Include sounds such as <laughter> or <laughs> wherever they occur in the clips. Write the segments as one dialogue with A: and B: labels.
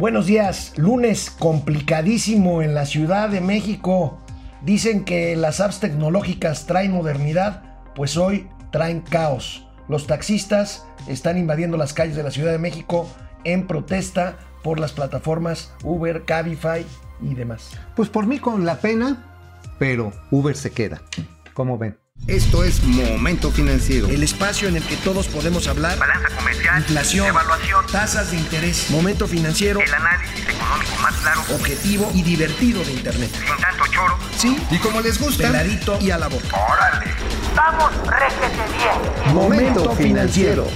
A: Buenos días, lunes complicadísimo en la Ciudad de México. Dicen que las apps tecnológicas traen modernidad, pues hoy traen caos. Los taxistas están invadiendo las calles de la Ciudad de México en protesta por las plataformas Uber, Cabify y demás.
B: Pues por mí con la pena, pero Uber se queda. ¿Cómo ven?
C: Esto es Momento Financiero.
A: El espacio en el que todos podemos hablar.
D: Balanza comercial.
A: Inflación.
D: Evaluación.
A: Tasas de interés. Momento financiero.
D: El análisis económico más claro.
A: Objetivo y divertido de Internet.
D: Sin tanto choro.
A: Sí.
C: Y como les gusta.
A: Peladito y a la boca.
D: ¡Órale! ¡Vamos, réjete bien!
A: Momento financiero.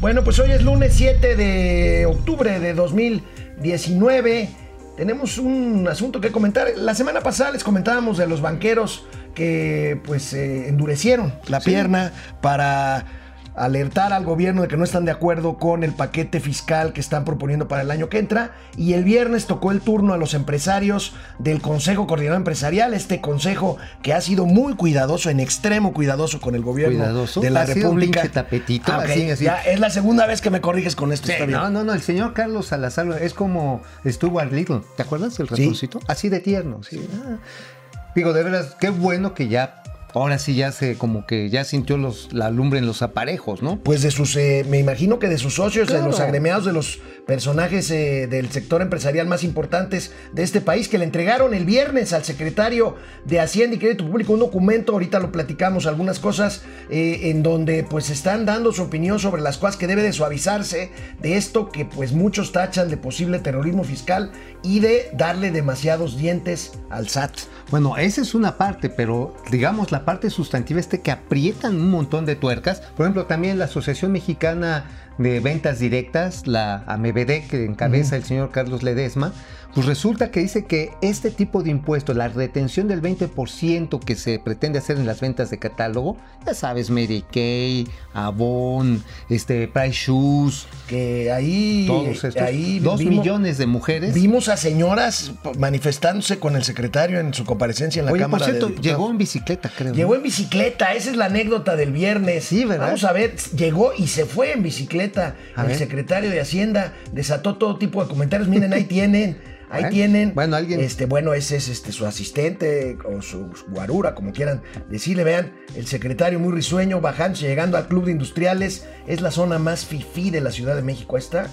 A: Bueno, pues hoy es lunes 7 de octubre de 2019. Tenemos un asunto que comentar. La semana pasada les comentábamos de los banqueros que pues eh, endurecieron la pierna para alertar al gobierno de que no están de acuerdo con el paquete fiscal que están proponiendo para el año que entra. Y el viernes tocó el turno a los empresarios del Consejo Coordinador Empresarial, este consejo que ha sido muy cuidadoso, en extremo cuidadoso con el gobierno
B: Cuidadoso.
A: de la
B: Ha sido un
A: República.
B: tapetito,
A: Ah, ok.
B: así, así.
A: Ya es la segunda vez que me corriges con esto. está bien.
B: No, no, no, el señor Carlos Salazar es como Stuart Little. ¿Te acuerdas del
A: Sí.
B: ratoncito? Así de tierno, sí. Ah. Digo, de veras, qué bueno que ya, ahora sí ya se, como que ya sintió los, la lumbre en los aparejos, ¿no?
A: Pues de sus, eh, me imagino que de sus socios, de los agremiados, de los personajes eh, del sector empresarial más importantes de este país, que le entregaron el viernes al secretario de Hacienda y Crédito Público un documento, ahorita lo platicamos, algunas cosas eh, en donde pues están dando su opinión sobre las cosas que debe de suavizarse de esto que pues muchos tachan de posible terrorismo fiscal y de darle demasiados dientes al SAT.
B: Bueno, esa es una parte, pero digamos la parte sustantiva es de que aprietan un montón de tuercas. Por ejemplo, también la Asociación Mexicana de Ventas Directas, la AMBD, que encabeza el señor Carlos Ledesma, pues resulta que dice que este tipo de impuestos, la retención del 20% que se pretende hacer en las ventas de catálogo, ya sabes, Mary Kay, Avon, este, Price Shoes,
A: Que ahí,
B: todos estos,
A: ahí
B: dos
A: vimos-
B: millones de mujeres.
A: Vimos a señoras manifestándose con el secretario en su comparecencia en la
B: Oye,
A: Cámara
B: por cierto,
A: de
B: llegó en bicicleta, creo.
A: Llegó
B: ¿no?
A: en bicicleta, esa es la anécdota del viernes.
B: Sí, ¿verdad?
A: Vamos a ver, llegó y se fue en bicicleta.
B: A
A: el
B: ver.
A: secretario de Hacienda desató todo tipo de comentarios. Miren, ahí tienen, ahí
B: Bueno,
A: tienen.
B: bueno, alguien-
A: Este, bueno, ese es este, su asistente o su guarura, como quieran decirle. Vean, el secretario muy risueño, bajándose, llegando al Club de Industriales. Es la zona más fifí de la Ciudad de México, esta.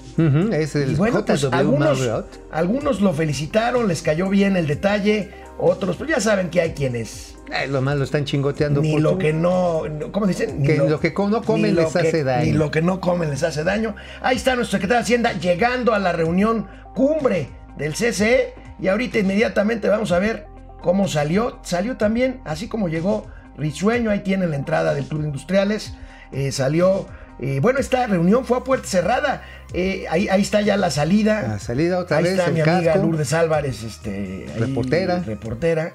B: Es el
A: Y bueno, pues algunos, algunos lo felicitaron, les cayó bien el detalle. Otros, pues ya saben que hay quienes
B: Ay, lo malo están chingoteando.
A: ni
B: por
A: lo que no, ¿cómo dicen? Ni
B: Que lo que no comen
A: lo
B: les hace
A: que-
B: daño.
A: Ni lo que no comen les hace daño. Ahí está nuestro secretario de Hacienda llegando a la reunión cumbre del CCE y ahorita inmediatamente vamos a ver cómo salió. Salió también, así como llegó Risueño, ahí tiene la entrada del Club de Industriales, eh, salió... eh, bueno, esta reunión fue a puerta cerrada. eh, ahí, ahí está ya la salida.
B: La salida otra
A: ahí
B: vez,
A: está
B: el
A: mi amiga
B: casco.
A: Lourdes Álvarez, este, ahí,
B: Reportera.
A: Reportera.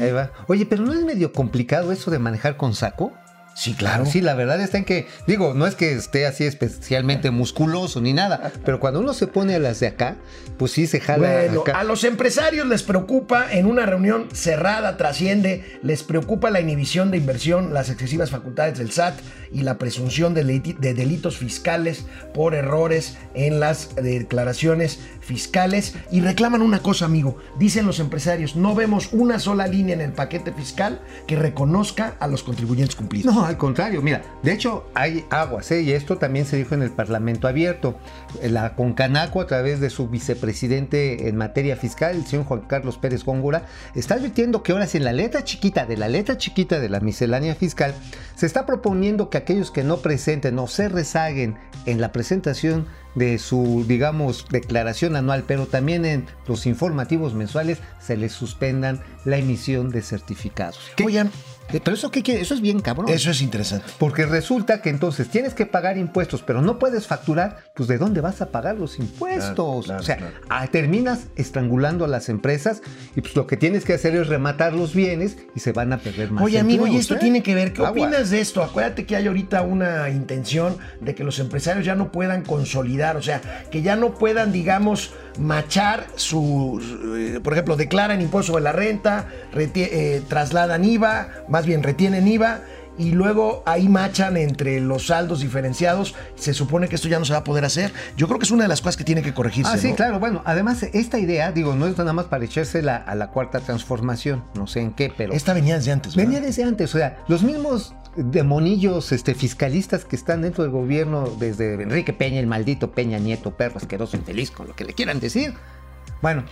B: Ahí va. Oye, pero ¿no es medio complicado eso de manejar con saco?
A: Sí, claro.
B: Sí, la verdad está en que, digo, no es que esté así especialmente musculoso ni nada, <laughs> pero cuando uno se pone a las de acá, pues sí se jala
A: Bueno,
B: acá.
A: a los empresarios les preocupa, en una reunión cerrada trasciende, les preocupa la inhibición de inversión, las excesivas facultades del SAT y la presunción de, de delitos fiscales por errores en las declaraciones fiscales y reclaman una cosa, amigo. Dicen los empresarios, no vemos una sola línea en el paquete fiscal que reconozca a los contribuyentes cumplidos.
B: No, al contrario, mira, de hecho hay aguas, ¿eh? y esto también se dijo en el Parlamento abierto. La Concanaco, a través de su vicepresidente en materia fiscal, el señor Juan Carlos Pérez Góngora, está advirtiendo que ahora sí en la letra chiquita de la letra chiquita de la miscelánea fiscal, se está proponiendo que aquellos que no presenten o se rezaguen en la presentación de su, digamos, declaración anual, pero también en los informativos mensuales, se les suspendan la emisión de certificados. ¿Qué?
A: Oigan,
B: Pero eso, ¿qué? Eso es bien cabrón.
A: eso es interesante.
B: Porque resulta que entonces tienes que pagar impuestos, pero no puedes facturar, pues ¿de dónde vas a pagar los impuestos?
A: Claro, claro,
B: o sea,
A: claro.
B: ah, terminas estrangulando a las empresas y pues lo que tienes que hacer es rematar los bienes y se van a perder más.
A: Oye, amigo, y esto
B: ¿eh?
A: tiene que ver. ¿Qué
B: Aguas.
A: opinas de esto? Acuérdate que hay ahorita una intención de que los empresarios ya no puedan consolidar, o sea, que ya no puedan, digamos, machar su, su- eh, por ejemplo, declaran impuesto sobre la renta, eh, trasladan IVA, más bien retienen IVA y luego ahí machan entre los saldos diferenciados. Se supone que esto ya no se va a poder hacer. Yo creo que es una de las cosas que tiene que corregirse.
B: Ah, sí,
A: ¿no?
B: claro. Bueno, además, esta idea, digo, no es nada más para echarse la- a la cuarta transformación, no sé en qué, pero.
A: Esta venía desde antes. ¿verdad?
B: Venía desde antes, o sea, los mismos demonillos este, fiscalistas que están dentro del gobierno, desde Enrique Peña, el maldito Peña Nieto, perro asqueroso, infeliz, con lo que le quieran decir. Bueno,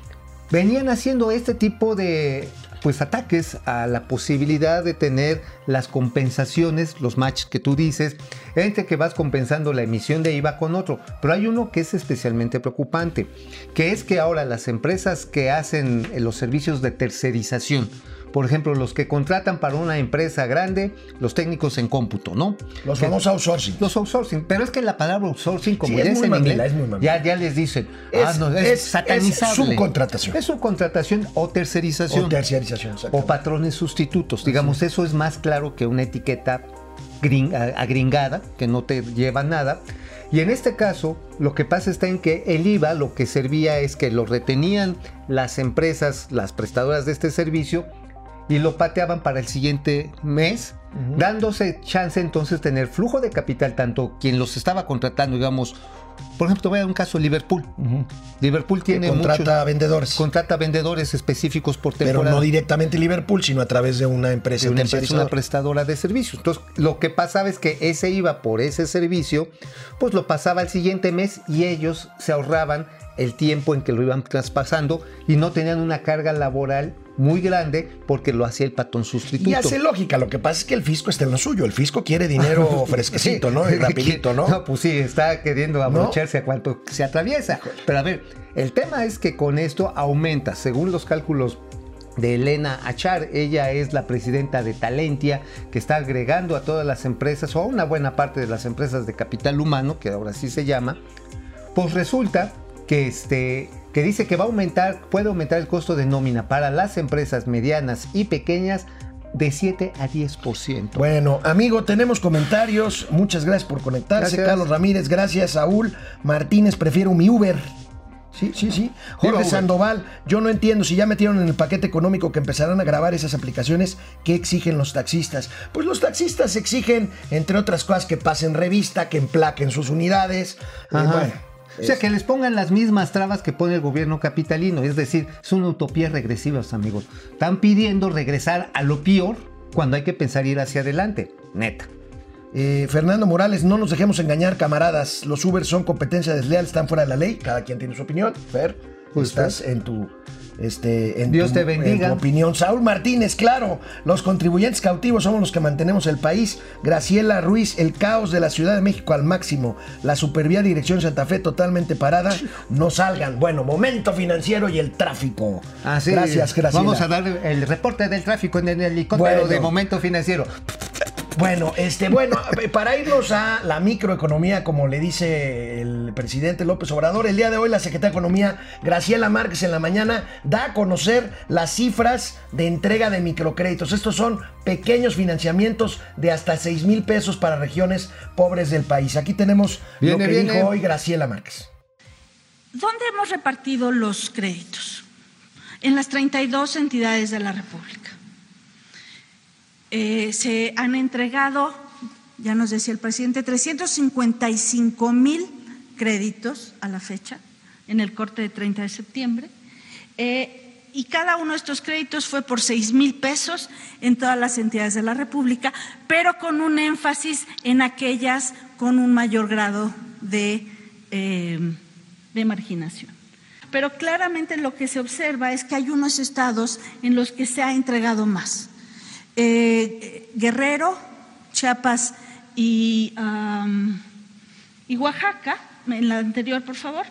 B: venían haciendo este tipo de pues ataques a la posibilidad de tener las compensaciones, los matches que tú dices, entre que vas compensando la emisión de IVA con otro. Pero hay uno que es especialmente preocupante, que es que ahora las empresas que hacen eh, los servicios de tercerización, por ejemplo, los que contratan para una empresa grande, los técnicos en cómputo, ¿no?
A: Los
B: Que-
A: famosos outsourcing.
B: los outsourcing, pero es que la palabra outsourcing, como
A: Sí,
B: ya
A: es
B: es,
A: muy
B: en
A: mamila,
B: inglés,
A: es muy
B: ya, ya les dicen,
A: Es-
B: ah, no, es,
A: es- es
B: satanizable.
A: subcontratación.
B: Es subcontratación o tercerización.
A: O terciarización, exacto.
B: O patrones sustitutos. Digamos, eso es más claro que una etiqueta gring- agringada que no te lleva nada. Y en este caso, lo que pasa está en que el IVA lo que servía es que lo retenían las empresas, las prestadoras de este servicio, y lo pateaban para el siguiente mes, dándose chance entonces de tener flujo de capital, tanto quien los estaba contratando, digamos, por ejemplo, te voy a dar un caso, Liverpool. Liverpool tiene
A: contrata
B: muchos-
A: vendedores.
B: contrata vendedores específicos por
A: pero
B: temporada
A: no directamente Liverpool, sino a través de una empresa
B: de una empresa, una prestadora de servicios. Entonces, lo que pasaba es que ese iba por ese servicio, pues lo pasaba al siguiente mes y ellos se ahorraban el tiempo en que lo iban traspasando y no tenían una carga laboral muy grande porque lo hacía el patrón sustituto.
A: Y hace lógica, lo que pasa es que el fisco está en lo suyo. El fisco quiere dinero <laughs> fresquecito, ¿no? Y rapidito, ¿no?
B: No, pues sí, está queriendo abrocharse a cuanto se atraviesa. Pero a ver, el tema es que con esto aumenta, según los cálculos de Elena Achar, ella es la presidenta de Talentia, que está agregando a todas las empresas, o a una buena parte de las empresas de capital humano, que ahora sí se llama, pues resulta que este que dice que va a aumentar, puede aumentar el costo de nómina para las empresas medianas y pequeñas de 7 a 10%.
A: Bueno, amigo, tenemos comentarios. Muchas gracias por conectarse.
B: Gracias.
A: Carlos Ramírez, gracias. Saúl Martínez, prefiero mi Uber. Sí, sí, sí. Jorge. Sandoval, yo no entiendo si ya metieron en el paquete económico que empezarán a grabar esas aplicaciones, ¿qué exigen los taxistas? Pues los taxistas exigen, entre otras cosas, que pasen revista, que emplaquen sus unidades. Eh, bueno,
B: o sea, que les pongan las mismas trabas que pone el gobierno capitalino. Es decir, es una utopía regresiva, amigos. Están pidiendo regresar a lo peor cuando hay que pensar ir hacia adelante. Neta.
A: Eh, Fernando Morales, no nos dejemos engañar, camaradas. Los Uber son competencia desleal, están fuera de la ley. Cada quien tiene su opinión. Fer,
B: Pues,
A: estás en tu. Este, en
B: Dios
A: tu-
B: te bendiga.
A: en tu opinión. Saúl Martínez, claro, los contribuyentes cautivos somos los que mantenemos el país. Graciela Ruiz, el caos de la Ciudad de México al máximo. La supervía dirección Santa Fe totalmente parada. No salgan. Bueno, momento financiero y el tráfico.
B: Así,
A: Gracias, Graciela.
B: Vamos a dar el reporte del tráfico en el helicóptero
A: Bueno.
B: de momento financiero.
A: Bueno, este, bueno, para irnos a la microeconomía, como le dice el presidente López Obrador, el día de hoy la secretaria de Economía, Graciela Márquez, en la mañana, da a conocer las cifras de entrega de microcréditos. Estos son pequeños financiamientos de hasta 6 mil pesos para regiones pobres del país. Aquí tenemos lo que
B: viene.
A: dijo hoy Graciela Márquez.
E: ¿Dónde hemos repartido los créditos? En las 32 entidades de la República. Eh, se han entregado, ya nos decía el presidente, 355 mil créditos a la fecha, en el corte de 30 de septiembre. Eh, y cada uno de estos créditos fue por 6 mil pesos en todas las entidades de la República, pero con un énfasis en aquellas con un mayor grado de, eh, de marginación. Pero claramente lo que se observa es que hay unos estados en los que se ha entregado más. Eh, Guerrero, Chiapas y, Oaxaca, en la anterior, por favor,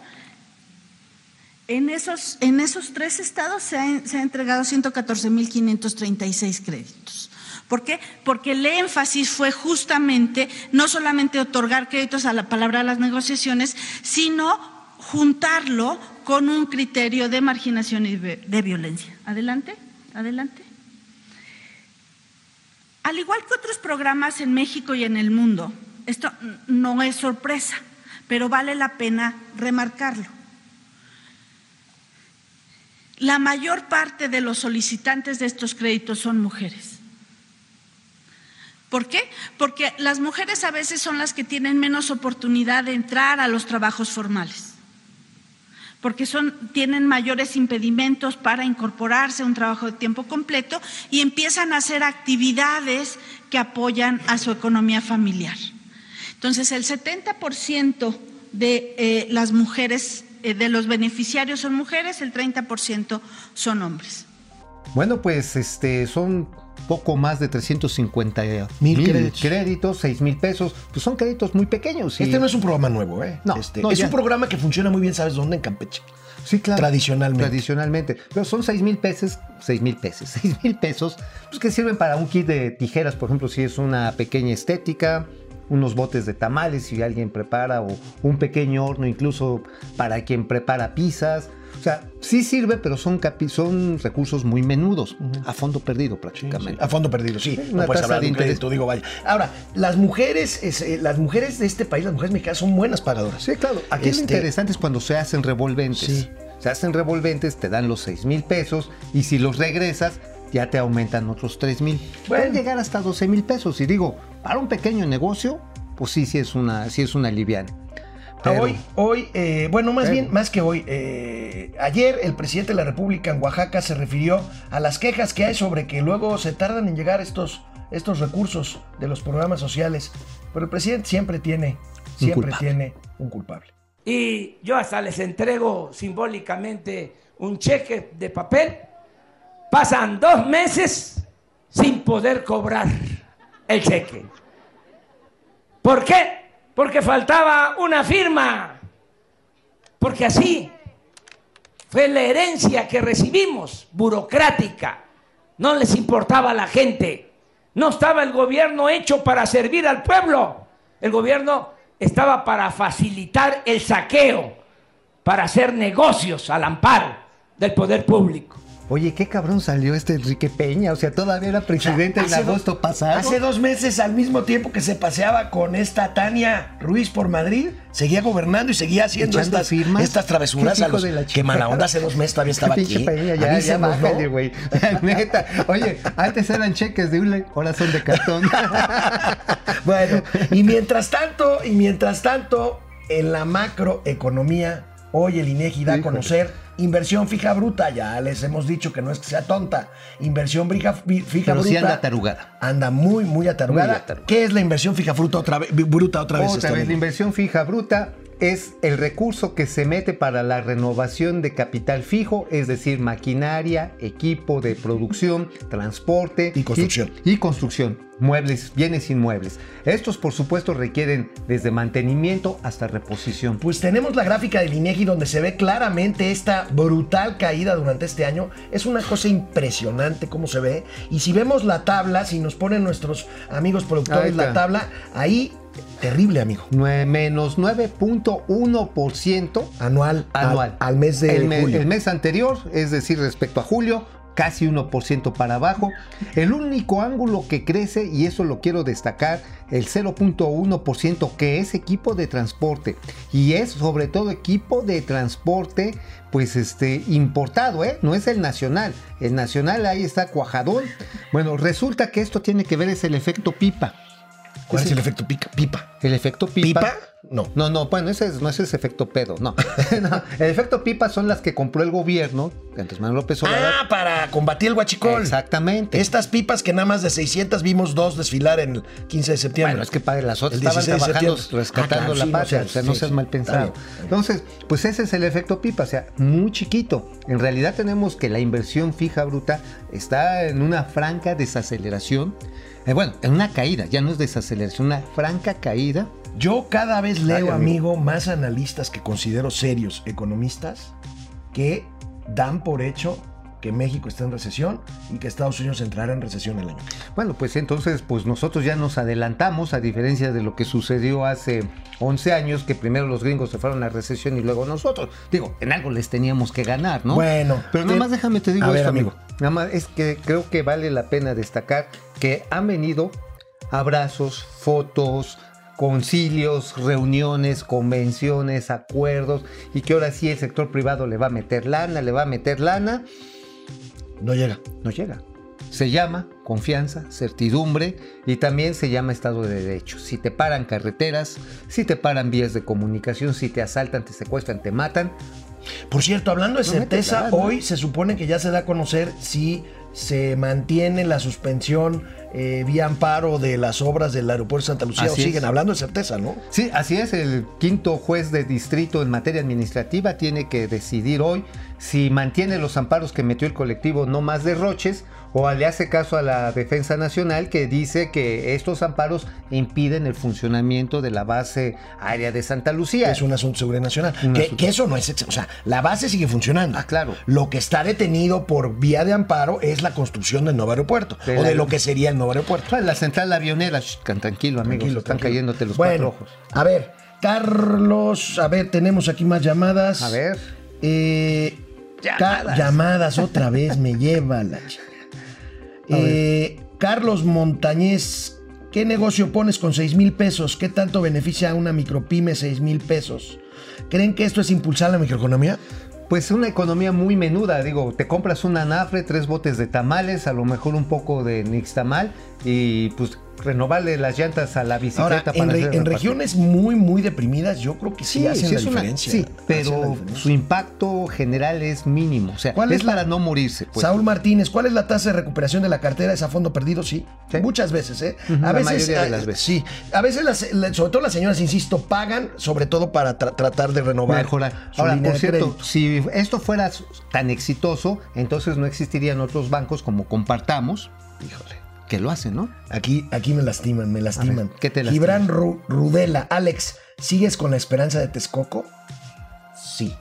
E: en esos, en esos tres estados se ha, se entregado 114.536 créditos. ¿Por qué? Porque el énfasis fue justamente no solamente otorgar créditos a la palabra de las negociaciones, sino juntarlo con un criterio de marginación y de violencia. Adelante, adelante. Al igual que otros programas en México y en el mundo, esto no es sorpresa, pero vale la pena remarcarlo. La mayor parte de los solicitantes de estos créditos son mujeres. ¿Por qué? Porque las mujeres a veces son las que tienen menos oportunidad de entrar a los trabajos formales porque son, tienen mayores impedimentos para incorporarse a un trabajo de tiempo completo y empiezan a hacer actividades que apoyan a su economía familiar. Entonces, el 70% de eh, las mujeres, eh, de los beneficiarios son mujeres, el 30% son hombres.
B: Bueno, pues este son poco más de 350
A: Mil
B: mil
A: créditos.
B: créditos, 6 mil pesos. Pues son créditos muy pequeños. y-
A: Este no es un programa nuevo, ¿eh?
B: No,
A: Este,
B: no,
A: es
B: ya.
A: un programa que funciona muy bien, ¿sabes dónde? En Campeche.
B: Sí, claro.
A: Tradicionalmente.
B: Tradicionalmente. Pero son 6 mil pesos, 6 mil pesos, <laughs> 6 mil pesos, pues que sirven para un kit de tijeras, por ejemplo, si es una pequeña estética, unos botes de tamales si alguien prepara, o un pequeño horno incluso para quien prepara pizzas. O sea, sí sirve, pero son, capi- son recursos muy menudos, a fondo perdido prácticamente.
A: A fondo perdido, sí.
B: Una
A: no puedes hablar de
B: de
A: crédito, digo, vaya. Ahora, las mujeres, es, eh, las mujeres de este país, las mujeres mexicanas son buenas pagadoras.
B: Sí, claro. Aquí lo
A: Este,
B: interesante es cuando se hacen revolventes.
A: Sí.
B: Se hacen revolventes, te dan los 6 mil pesos y si los regresas, ya te aumentan otros 3 mil.
A: Bueno.
B: Pueden llegar hasta 12 mil pesos. Y digo, para un pequeño negocio, pues sí, sí es una, sí es una liviana. Pero-
A: Hoy, hoy, eh, bueno, más
B: Pero-
A: bien, más que hoy, eh, ayer el presidente de la República en Oaxaca se refirió a las quejas que hay sobre que luego se tardan en llegar estos, estos recursos de los programas sociales. Pero el presidente siempre tiene, siempre tiene un culpable.
F: y yo hasta les entrego simbólicamente un cheque de papel, pasan dos meses sin poder cobrar el cheque. ¿Por qué? Porque faltaba una firma. Porque así fue la herencia que recibimos, burocrática. No les importaba a la gente. No estaba el gobierno hecho para servir al pueblo. El gobierno estaba para facilitar el saqueo, para hacer negocios al amparo del poder público.
B: Oye, qué cabrón salió este Enrique Peña. O sea, todavía era presidente en agosto pasado.
A: Hace dos meses, al mismo tiempo que se paseaba con esta Tania Ruiz por Madrid, seguía gobernando y seguía haciendo
B: Echando
A: estas,
B: firmas.
A: estas travesuras a los
B: de la
A: que mala onda hace dos meses todavía <laughs> estaba aquí.
B: Peña, ya, ya
A: ¿no?
B: bájale, güey. <laughs> Neta. Oye, antes eran cheques de hule, ahora son de cartón. <laughs>
A: Bueno, y mientras tanto, y mientras tanto, en la macroeconomía, hoy el INEGI da a conocer inversión fija bruta. Ya les hemos dicho que no es que sea tonta. Inversión fija, fi- fija
B: Pero
A: bruta.
B: sí anda tarugada.
A: Anda muy, muy atarugada.
B: Muy atarugada.
A: ¿Qué es la inversión fija bruta otra vez? Bruta otra vez.
B: Otra vez, la inversión fija bruta es el recurso que se mete para la renovación de capital fijo, es decir, maquinaria, equipo de producción, transporte
A: Y construcción.
B: Y, y construcción, muebles, bienes inmuebles. Estos, por supuesto, requieren desde mantenimiento hasta reposición.
A: Pues tenemos la gráfica del INEGI donde se ve claramente esta brutal caída durante este año. Es una cosa impresionante cómo se ve. Y si vemos la tabla, si nos ponen nuestros amigos productores la tabla, ahí terrible, amigo.
B: Nue- menos 9.1%
A: Anual, al-
B: anual.
A: Al, mes de
B: el, me-
A: julio.
B: el mes anterior, es decir, respecto a julio, casi 1% para abajo. El único ángulo que crece, y eso lo quiero destacar, el 0.1% que es equipo de transporte. Y es sobre todo equipo de transporte, pues este, importado, ¿eh? No es el nacional. El nacional ahí está cuajadón. Bueno, resulta que esto tiene que ver es el efecto pipa.
A: ¿Cuál es el efecto pica? pipa?
B: El efecto pipa.
A: ¿Pipa? No.
B: No, no, bueno, ese es, no ese es efecto pedo, no. <laughs> No, El efecto pipa son las que compró el gobierno, Andrés Manuel López Obrador.
A: Ah, para combatir el huachicol.
B: Exactamente.
A: Estas pipas que nada más de 600 vimos dos desfilar en el 15 de septiembre.
B: Bueno, es que padre, las otras estaban
A: 16 de
B: trabajando,
A: septiembre.
B: rescatando
A: Ah, claro,
B: la
A: sí, no
B: patria,
A: seas-
B: o sea, no seas
A: sí,
B: mal pensado. Entonces, pues ese es el efecto pipa, o sea, muy chiquito. En realidad tenemos que la inversión fija bruta está en una franca desaceleración. Eh, bueno, en una caída, ya no es desaceleración, una franca caída.
A: Yo cada vez leo,
B: Ay, amigo.
A: amigo, más analistas que considero serios, economistas, que dan por hecho que México está en recesión y que Estados Unidos entrará en recesión el año.
B: Bueno, pues entonces, pues nosotros ya nos adelantamos, a diferencia de lo que sucedió hace 11 años, que primero los gringos se fueron a recesión y luego nosotros. Digo, en algo les teníamos que ganar, ¿no?
A: Bueno,
B: pero nada
A: te-
B: más déjame te digo
A: A ver,
B: esto,
A: amigo.
B: Nada más es que creo que vale la pena destacar que han venido abrazos, fotos, concilios, reuniones, convenciones, acuerdos, y que ahora sí el sector privado le va a meter lana, le va a meter lana,
A: No llega.
B: no llega. Se llama confianza, certidumbre y también se llama Estado de Derecho. Si te paran carreteras, si te paran vías de comunicación, si te asaltan, te secuestran, te matan,
A: Por cierto, hablando de
B: No
A: certeza, hoy se supone que ya se da a conocer si se mantiene la suspensión eh, vía amparo de las obras del aeropuerto de Santa Lucía
B: Así
A: o siguen
B: es.
A: hablando de certeza, ¿no?
B: Sí, así es. El quinto juez de distrito en materia administrativa tiene que decidir hoy si mantiene los amparos que metió el colectivo No Más Derroches o le hace caso a la Defensa Nacional que dice que estos amparos impiden el funcionamiento de la base aérea de Santa Lucía.
A: Es un asunto de seguridad nacional. Que,
B: asunto.
A: que eso no es. O sea, la base sigue funcionando.
B: Ah, claro.
A: Lo que está detenido por vía de amparo es la construcción del nuevo aeropuerto.
B: De
A: o de lo que sería el nuevo aeropuerto.
B: Ah, La central avionera, Shh, tranquilo amigos,
A: Tranquilo,
B: están
A: tranquilo.
B: cayéndote los
A: bueno,
B: cuatro ojos.
A: A ver, Carlos, a ver, tenemos aquí más llamadas.
B: A ver.
A: Eh,
B: Llamadas.
A: llamadas otra vez, me <laughs> lleva la chica. Eh, Carlos Montañez, ¿qué negocio pones con 6 mil pesos? ¿Qué tanto beneficia a una micropyme 6 mil pesos? ¿Creen que esto es impulsar la microeconomía?
B: Pues una economía muy menuda, digo, te compras un anafre, tres botes de tamales, a lo mejor un poco de nixtamal y pues renovarle las llantas a la bicicleta
A: Ahora,
B: para
A: en, re- en regiones muy, muy deprimidas, yo creo que sí, hacen la
B: es una-
A: diferencia.
B: sí,
A: Hacen la
B: pero
A: diferencia.
B: su impacto general es mínimo, o sea,
A: ¿Cuál
B: es,
A: es la-
B: para no morirse. pues.
A: Saúl Martínez, ¿cuál es la tasa de recuperación de la cartera? ¿Es a fondo perdido? Sí.
B: Sí.
A: Muchas veces, ¿eh? A
B: la
A: veces.
B: mayoría de
A: ah,
B: las veces.
A: Sí. A veces, las- la- sobre todo las señoras, insisto, pagan, sobre todo para tra- tratar de renovar.
B: mejorar.
A: su
B: Ahora,
A: línea
B: por
A: de
B: cierto,
A: crédito.
B: si esto fuera tan exitoso, entonces no existirían otros bancos como Compartamos,
A: Híjole.
B: Que lo hacen, ¿no?
A: Aquí, aquí me lastiman, me lastiman.
B: ¿qué te lastima?
A: Gibran Ru- Rudela, Alex, ¿sigues con la esperanza de Texcoco? Sí.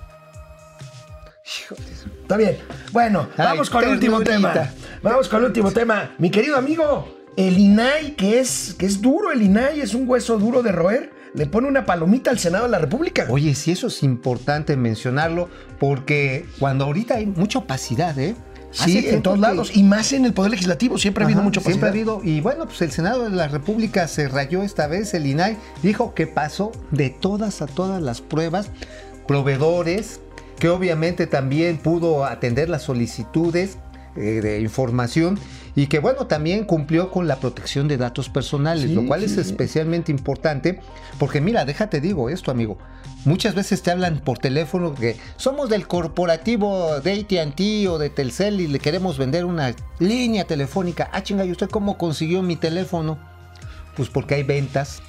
A: Está bien. Bueno,
B: Ay,
A: vamos con el último tema. Vamos con el último tema. Mi querido amigo, el INAI, que es, que es duro, el INAI es un hueso duro de roer, le pone una palomita al Senado de la República.
B: Oye, sí, eso es importante mencionarlo, porque cuando ahorita hay mucha opacidad, ¿eh?
A: Sí, en todos
B: que-
A: lados. Y más en el Poder Legislativo, siempre ha habido mucho
B: Siempre ha habido, y bueno, pues el Senado de la República se rayó esta vez, el INAI dijo que pasó de todas a todas las pruebas, proveedores, que obviamente también pudo atender las solicitudes eh, de información y que bueno, también cumplió con la protección de datos personales,
A: Sí,
B: lo cual es
A: sí.
B: especialmente importante, porque mira, déjate digo esto, amigo. Muchas veces te hablan por teléfono que somos del corporativo de ATT o de Telcel y le queremos vender una línea telefónica. Ah, chinga, ¿y usted cómo consiguió mi teléfono? Pues porque hay ventas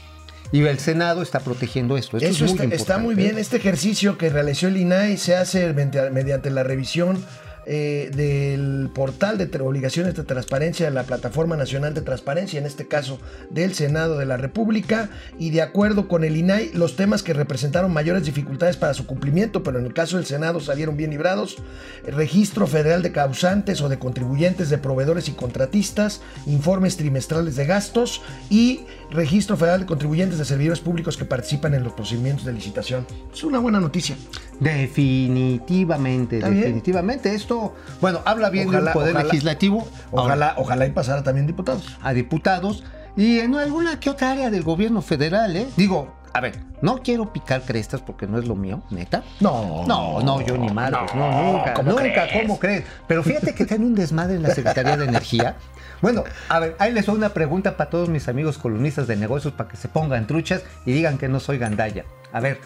B: y el Senado está protegiendo esto. Esto
A: Eso
B: es muy
A: está, está muy bien. Este ejercicio que realizó el INAI se hace mediante, mediante la revisión eh, del portal de obligaciones de transparencia de la Plataforma Nacional de Transparencia, en este caso del Senado de la República, y de acuerdo con el INAI, los temas que representaron mayores dificultades para su cumplimiento, pero en el caso del Senado salieron bien librados, registro federal de causantes o de contribuyentes de proveedores y contratistas, informes trimestrales de gastos y registro federal de contribuyentes de servidores públicos que participan en los procedimientos de licitación. Es una buena noticia.
B: Definitivamente,
A: Está bien.
B: definitivamente. Esto, bueno, habla bien
A: Ojalá,
B: del Poder
A: ojalá.
B: Legislativo. Ahora,
A: Ojalá, ojalá y pasara también diputados.
B: a diputados y en alguna que otra área del gobierno federal, ¿eh? Digo, a ver, no quiero picar crestas porque no es lo mío, neta.
A: No.
B: No, no, yo ni madres, no, nunca,
A: ¿cómo
B: nunca,
A: crees?
B: ¿cómo crees? Pero fíjate que tiene un desmadre en la Secretaría de Energía. Bueno, a ver, ahí les doy una pregunta para todos mis amigos columnistas de negocios para que se pongan truchas y digan que no soy gandalla. A ver,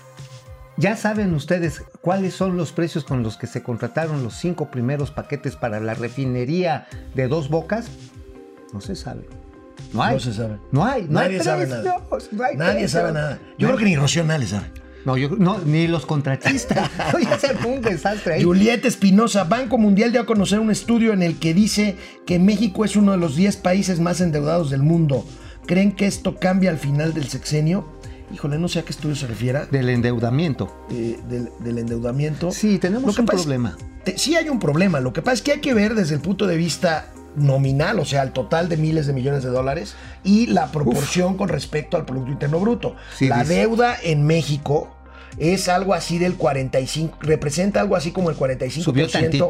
B: ¿ya saben ustedes cuáles son los precios con los que se contrataron los cinco primeros paquetes para la refinería de dos bocas? No se sabe. No hay.
A: No se sabe.
B: No hay. No
A: Nadie
B: hay
A: sabe nada.
B: no hay
A: Nadie
B: precios.
A: sabe nada. Yo
B: No
A: creo que ni Rocío Nale sabe.
B: No, yo, no, ni los contratistas. <laughs> Oye, se fue un desastre ahí.
A: Julieta Espinosa, Banco Mundial dio a conocer un estudio en el que dice que México es uno de los 10 países más endeudados del mundo. ¿Creen que esto cambia al final del sexenio? Híjole, no sé a qué estudio se refiera.
B: Del endeudamiento.
A: eh, del, del endeudamiento.
B: Sí, tenemos un
A: es-
B: problema.
A: te- sí hay un problema. Lo que pasa es que hay que ver desde el punto de vista nominal, o sea, el total de miles de millones de dólares y la proporción con respecto al Producto Interno Bruto.
B: Sí,
A: la
B: dice-
A: deuda en México es algo así del 45, representa algo así como el 45%.
B: Subió tantito.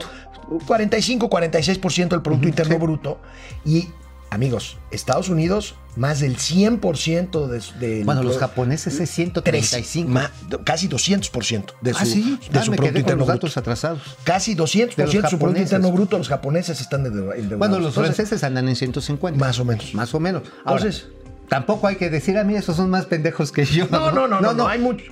A: 45, 46% del Producto Interno
B: sí.
A: Bruto. Y Amigos, Estados Unidos, más del 100% de, del
B: Bueno, los japoneses es
A: tres-
B: 135.
A: ma- casi 200% de su,
B: ah, sí,
A: de
B: Ah,
A: su
B: me
A: Producto
B: quedé con
A: Interno
B: los
A: Bruto.
B: datos atrasados.
A: Casi 200%
B: De
A: de su Producto. Interno Bruto, los japoneses están endeudados.
B: Bueno, los
A: Entonces,
B: franceses andan en 150.
A: Más o menos.
B: Más o menos. Ahora,
A: Entonces-
B: tampoco hay que decir a mí, esos son más pendejos que yo.
A: No, no, no, no, no, hay muchos.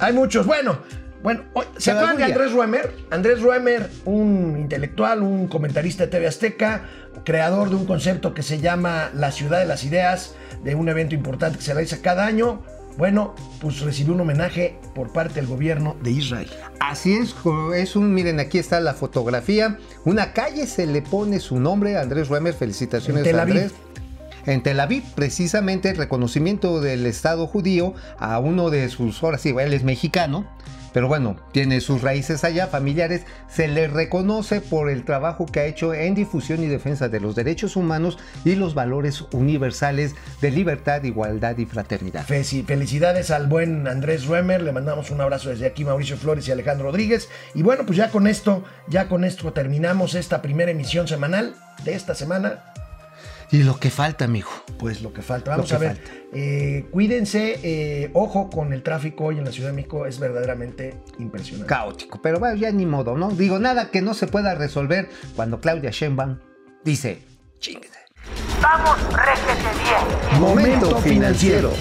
A: Hay muchos. Bueno, bueno, ¿se acuerdan de. Andrés Ruemer? Andrés Ruemer, un intelectual, un comentarista de TV Azteca, creador de un concepto que se llama La Ciudad de las Ideas, de un evento importante que se realiza cada año. Bueno, pues recibió un homenaje por parte del gobierno de Israel.
B: Así es, es un, miren, aquí está la fotografía. Una calle se le pone su nombre, Andrés Ruemer, felicitaciones. Andrés. En Tel Aviv, precisamente el reconocimiento del Estado judío a uno de sus, ahora sí, él es mexicano, pero bueno, tiene sus raíces allá, familiares, se le reconoce por el trabajo que ha hecho en difusión y defensa de los derechos humanos y los valores universales de libertad, igualdad y fraternidad.
A: Felicidades al buen Andrés Ruemer, le mandamos un abrazo desde aquí Mauricio Flores y Alejandro Rodríguez. Y bueno, pues ya con esto, ya con esto terminamos esta primera emisión semanal de esta semana.
B: Y lo que falta, mijo.
A: Pues lo que falta. Vamos a ver.
B: falta.
A: eh, cuídense, eh, ojo con el tráfico hoy en la Ciudad de México, es verdaderamente impresionante.
B: caótico, pero bueno, ya ni modo, ¿no? Digo, nada que no se pueda resolver cuando Claudia Sheinbaum dice, chinguese.
D: Vamos, réjete bien.
A: Momento financiero.